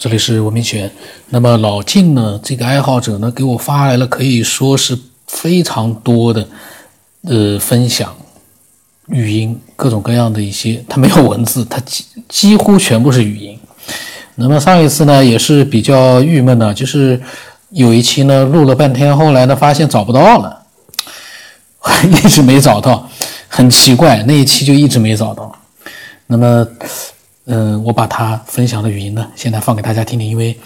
这里是文明犬。那么老静呢，这个爱好者呢，给我发来了可以说是非常多的呃分享，语音各种各样的一些，他没有文字，他几几乎全部是语音。那么上一次呢，也是比较郁闷的，就是有一期呢录了半天，后来呢发现找不到了，一直没找到，很奇怪，那一期就一直没找到。那么。嗯，我把他分享的语音呢，现在放给大家听听，因为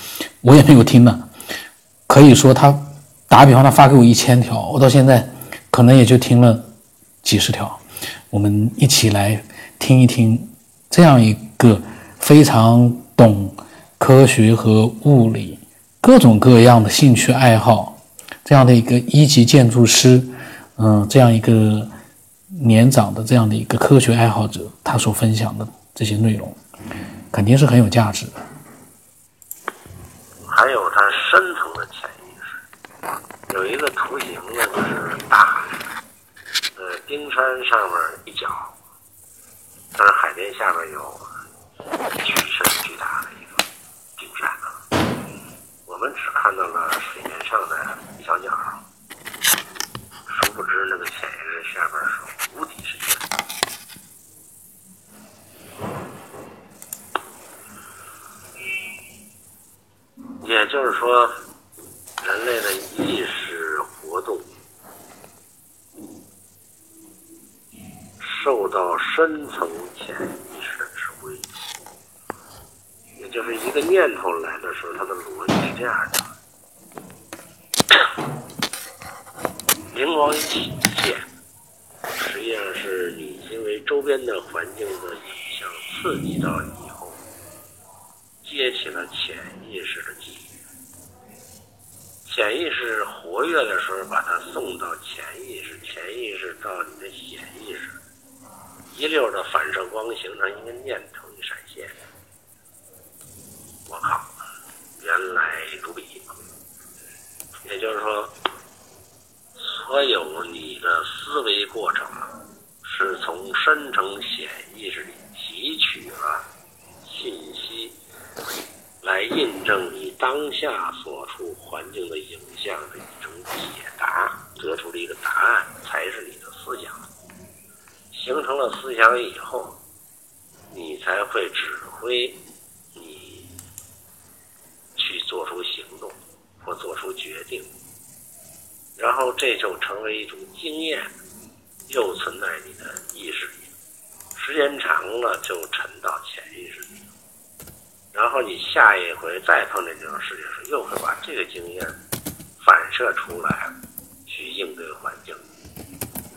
我也没有听呢。可以说，他打比方，他发给我一千条，我到现在可能也就听了几十条。我们一起来听一听这样一个非常懂科学和物理各种各样的兴趣爱好这样的一个一级建筑师，嗯，这样一个年长的这样的一个科学爱好者，他所分享的这些内容。肯定是很有价值的。还有它深层的潜意识，有一个图形呢，就是大海，呃，冰山上面一角，但是海边下面有巨深巨大的一个冰山啊，我们只看到了水面上的一小角，殊不知那个潜意识下面是无底深渊。也就是说，人类的意识活动受到深层潜意识的指挥，也就是一个念头来的时候，它的逻辑是这样的：灵光一现，实际上是你因为周边的环境的影响刺激到以后，接起了潜意识的记忆。潜意识活跃的时候，把它送到潜意识，潜意识到你的显意识，一溜的反射光形成一个念头一闪现。我靠，原来如彼。也就是说，所有你的思维过程是从深层显意识里提取了信息。来印证你当下所处环境的影像的一种解答，得出了一个答案才是你的思想。形成了思想以后，你才会指挥你去做出行动或做出决定，然后这就成为一种经验，又存在你的意识里，时间长了就沉到潜意识里。然后你下一回再碰见这种事情时，又会把这个经验反射出来，去应对环境。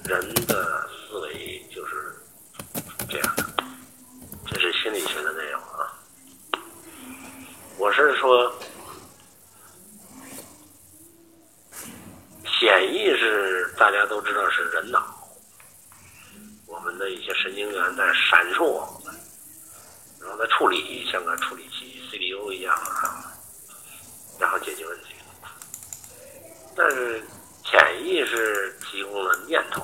人的思维就是这样的，这是心理学的内容啊。我是说，潜意识大家都知道是人脑，我们的一些神经元在闪烁。然后再处理，像个处理器 CPU 一样啊，然后解决问题。但是潜意识提供了念头，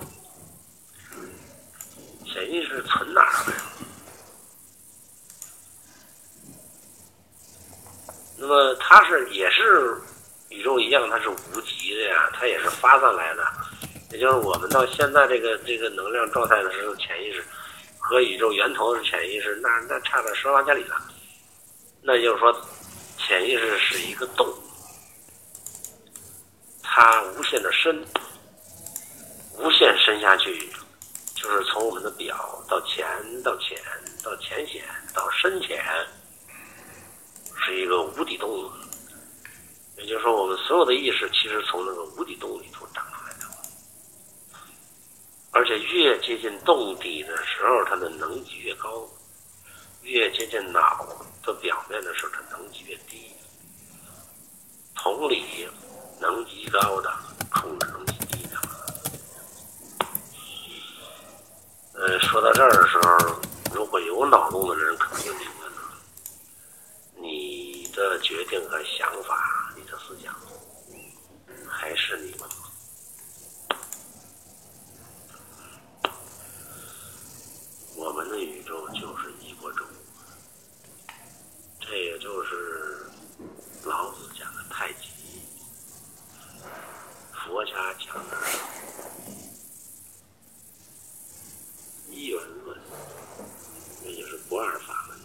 潜意识存哪儿了？那么它是也是宇宙一样，它是无极的呀，它也是发散来的。也就是我们到现在这个这个能量状态的时候，潜意识。和宇宙源头的潜意识，那那差了十万加里了。那就是说，潜意识是一个洞，它无限的深，无限深下去，就是从我们的表到浅到浅到浅显到深浅，是一个无底洞。也就是说，我们所有的意识其实从那个无底洞里头长。而且越接近洞底的时候，它的能级越高；越接近脑的表面的时候，它能级越低。同理，能级高的控制能级低的。呃，说到这儿的时候，如果有脑洞的人，可能就明白了：你的决定和想法，你的思想，还是你们。我们的宇宙就是一锅粥，这也就是老子讲的太极，佛家讲的一元论，也就是不二法门。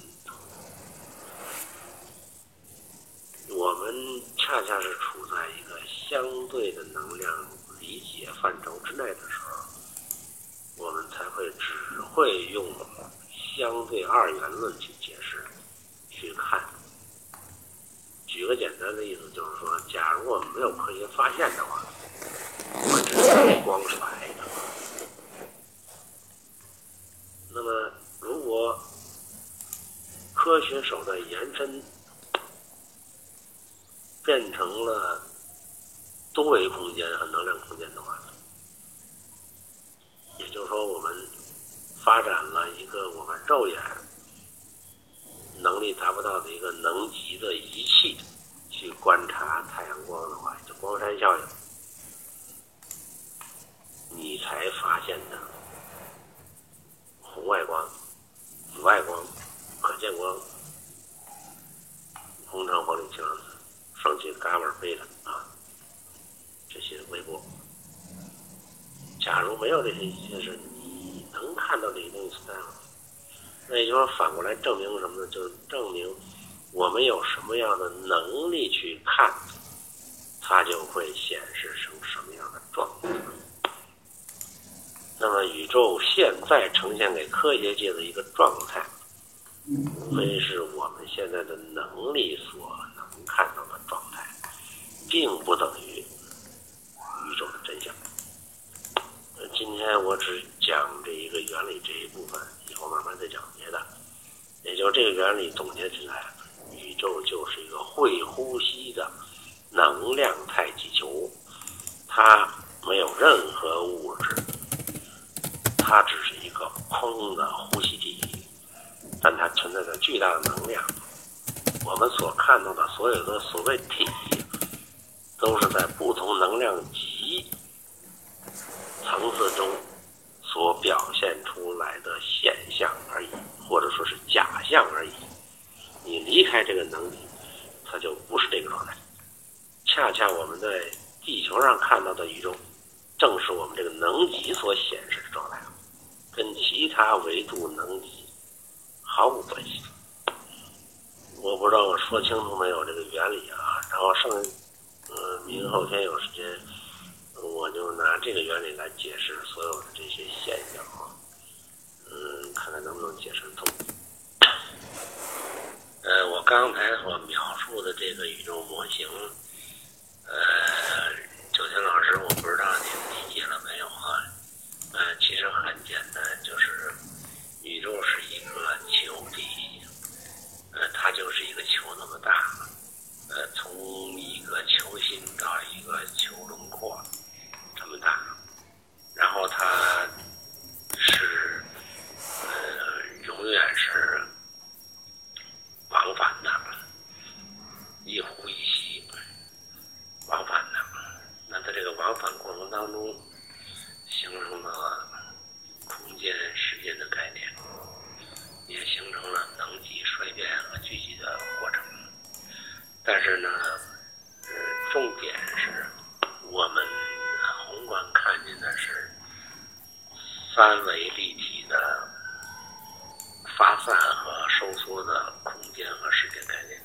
我们恰恰是处在一个相对的能量理解范畴之内的时候，我们才会只会用相对二元论去解释、去看。举个简单的例子，就是说，假如我们没有科学发现的话，我们只是光是白的。那么，如果科学手段延伸，变成了多维空间和能量空间的话，也就是说，我们发展了一个我们肉眼能力达不到的一个能级的仪器，去观察太阳光的话，就光栅效应，你才发现的红外光、紫外光、可见光、红橙黄绿青蓝紫。双极伽马贝塔啊，这些微波。假如没有这些仪器，是你能看到这些东西存在吗？那也就是说，反过来证明什么呢？就是证明我们有什么样的能力去看，它就会显示成什么样的状态。那么，宇宙现在呈现给科学界的一个状态，无非是我们现在的能力所能看到的状态，并不等于宇宙的真相。今天我只讲这一个原理这一部分，以后慢慢再讲别的。也就这个原理总结起来，宇宙就是一个会呼吸的能量太极球，它没有任何物质，它只是一个空的呼吸体，但它存在着巨大的能量。我们所看到的所有的所谓体，都是在不同能量级层次中所表现出来的现象而已，或者说是假象而已。你离开这个能级，它就不是这个状态。恰恰我们在地球上看到的宇宙，正是我们这个能级所显示的状态，跟其他维度能级毫无关系。我不知道我说清楚没有这个原理啊？然后剩，呃，明后天有时间，我就拿这个原理来解释所有的这些现象啊，嗯，看看能不能解释通。刚才所描述的这个宇宙模型，呃，九天老师，我不知道您理解了没有啊？呃，其实很简单，就是宇宙是一个球体。呃，它就是一个球那么大，呃，从一个球心到一个球轮廓这么大，然后它是呃永远是往返的，一呼一吸，往返的。那在这个往返过程当中，形成了空间、时间的概念。也形成了能级衰变和聚集的过程，但是呢，呃，重点是我们宏观看见的是三维立体的发散和收缩的空间和时间概念，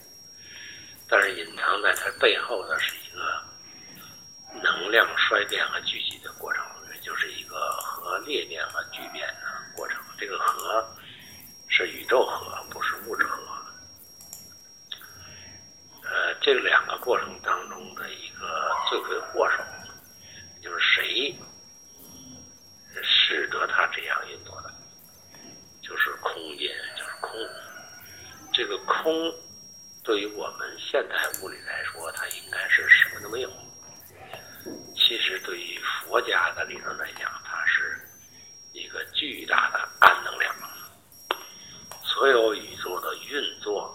但是隐藏在它背后的是一个能量衰变和聚集的过程，也就是一个核裂变和聚变的过程。这个核。是宇宙核，不是物质核。呃，这两个过程当中的一个罪魁祸首，就是谁使得它这样运作的，就是空间，就是空。这个空对于我们现代物理来说，它应该是什么都没有。其实对于佛家的理论来讲，它是一个巨大的暗能量。所有宇宙的运作、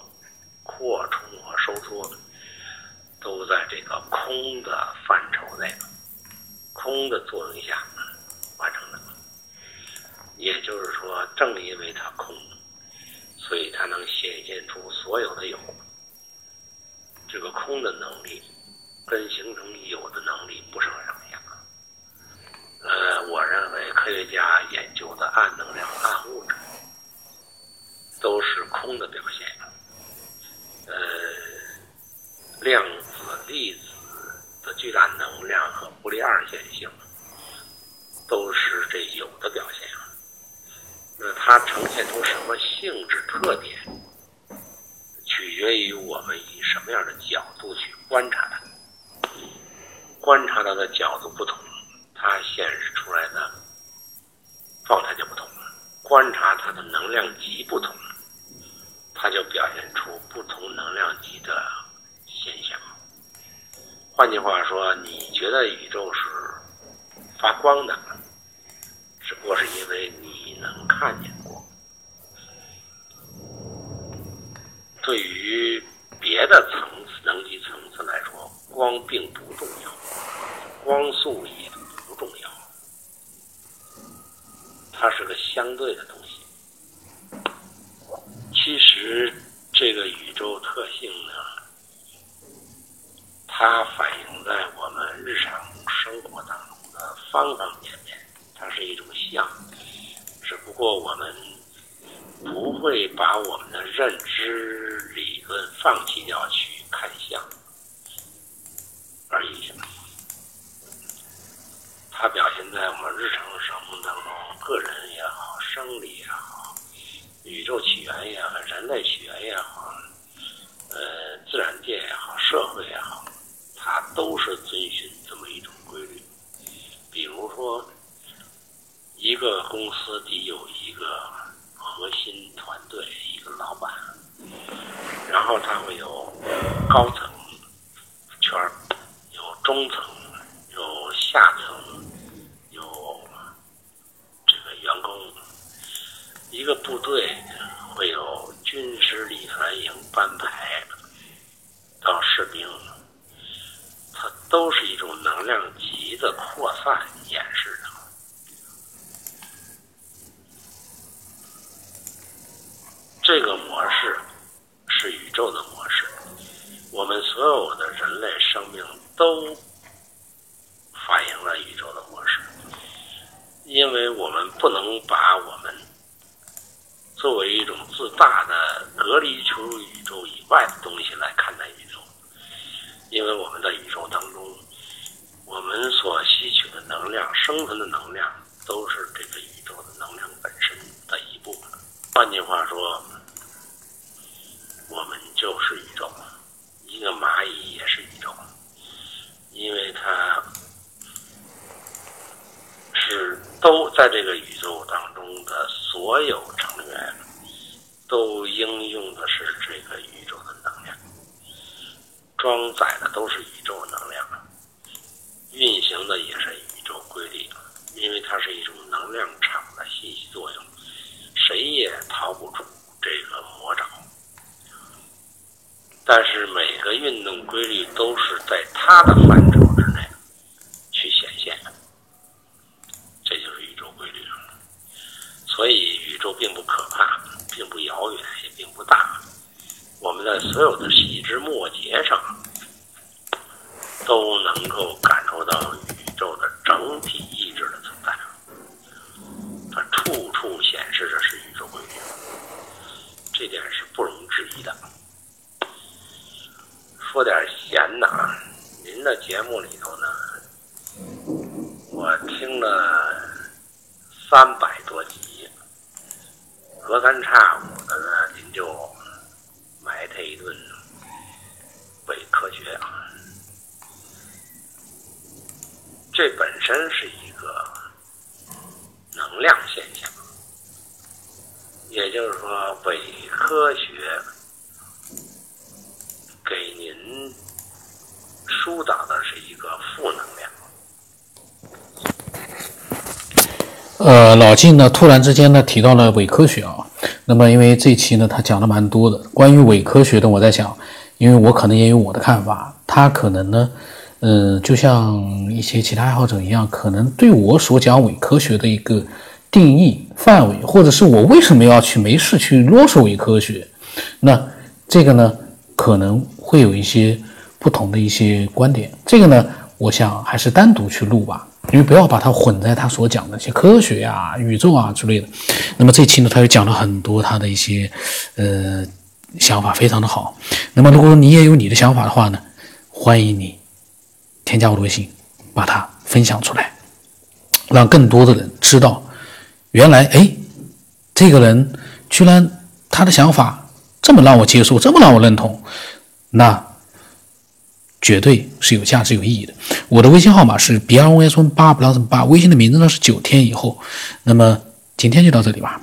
扩充和收缩，都在这个空的范畴内，空的作用下完成的。也就是说，正因为它空，所以它能显现出所有的有，这个空的能力跟形成有的能力不相上下。呃，我认为科学家研究的暗能量、暗物质都是空的表现。呃，量子、粒子的巨大能量和布里二线性都是这有的表现。那它呈现出什么性质特点，取决于我们以什么样的角度去观察它。观察它的角度不同，它显示出来的状态就不同了。观察它的能量级不同，它就表现出不同能量级的现象。换句话说，你觉得宇宙是发光的，只不过是因为你能看见光。对于别的层次、能级层次来说，光并不重要，光速也不重要，它是个相对的东西。其实，这个宇宙特性呢，它反映在我们日常生活当中的方方面面，它是一种相，只不过我们不会把我们的认知论放弃掉去看相而已。它表现在我们日常生活当中，个人也好，生理也好，宇宙起源也好，人类起源也好，呃，自然界也好，社会也好，它都是遵循这么一种规律。比如说，一个公司得有一个核心团，然后他会有高层圈儿，有中层，有下层，有这个员工。一个部队会有军师、礼团营、班排到士兵，它都是一种能量级的扩散演示的。这个模式是宇宙的模式，我们所有的人类生命都反映了宇宙的模式，因为我们不能把我们作为一种自大的隔离出宇宙以外的东西来看待宇宙，因为我们在宇宙当中，我们所吸取的能量、生存的能量，都是这个宇宙的能量本身的一部分。换句话说，我们就是宇宙，一个蚂蚁也是宇宙，因为它是都在这个宇宙当中的所有成员，都应用的是这个，装载的都是宇宙能量，运行的也是宇宙规律，因为它是一种能量场的信息作用，谁也逃不出这个魔爪。但是每个运动规律都是在它的范畴之内去显现，这就是宇宙规律。所以宇宙并不可怕，并不遥远，也并不大。我们在所有的细枝末节上都能够感受到宇宙的整体意志的存在，它处处显示着是宇宙规律，这点是不容置疑的。说点闲的啊，您的节目里头呢，我听了三百多集，隔三差五的呢，您就埋汰一顿伪科学啊。这本身是一个能量现象，也就是说，伪科学给您疏导的是一个负能量。呃，老晋呢，突然之间呢提到了伪科学啊。那么，因为这期呢，他讲的蛮多的关于伪科学的，我在想，因为我可能也有我的看法，他可能呢，嗯，就像一些其他爱好者一样，可能对我所讲伪科学的一个定义范围，或者是我为什么要去没事去啰嗦伪科学，那这个呢，可能会有一些不同的一些观点。这个呢，我想还是单独去录吧，因为不要把它混在他所讲的一些科学啊、宇宙啊之类的。那么这期呢，他又讲了很多他的一些呃想法，非常的好。那么如果你也有你的想法的话呢，欢迎你添加我的微信，把它分享出来，让更多的人知道，原来哎，这个人居然他的想法。这么让我接受，这么让我认同，那绝对是有价值、有意义的。我的微信号码是 b r o s 八，不知道怎么八。微信的名字呢是九天以后。那么今天就到这里吧。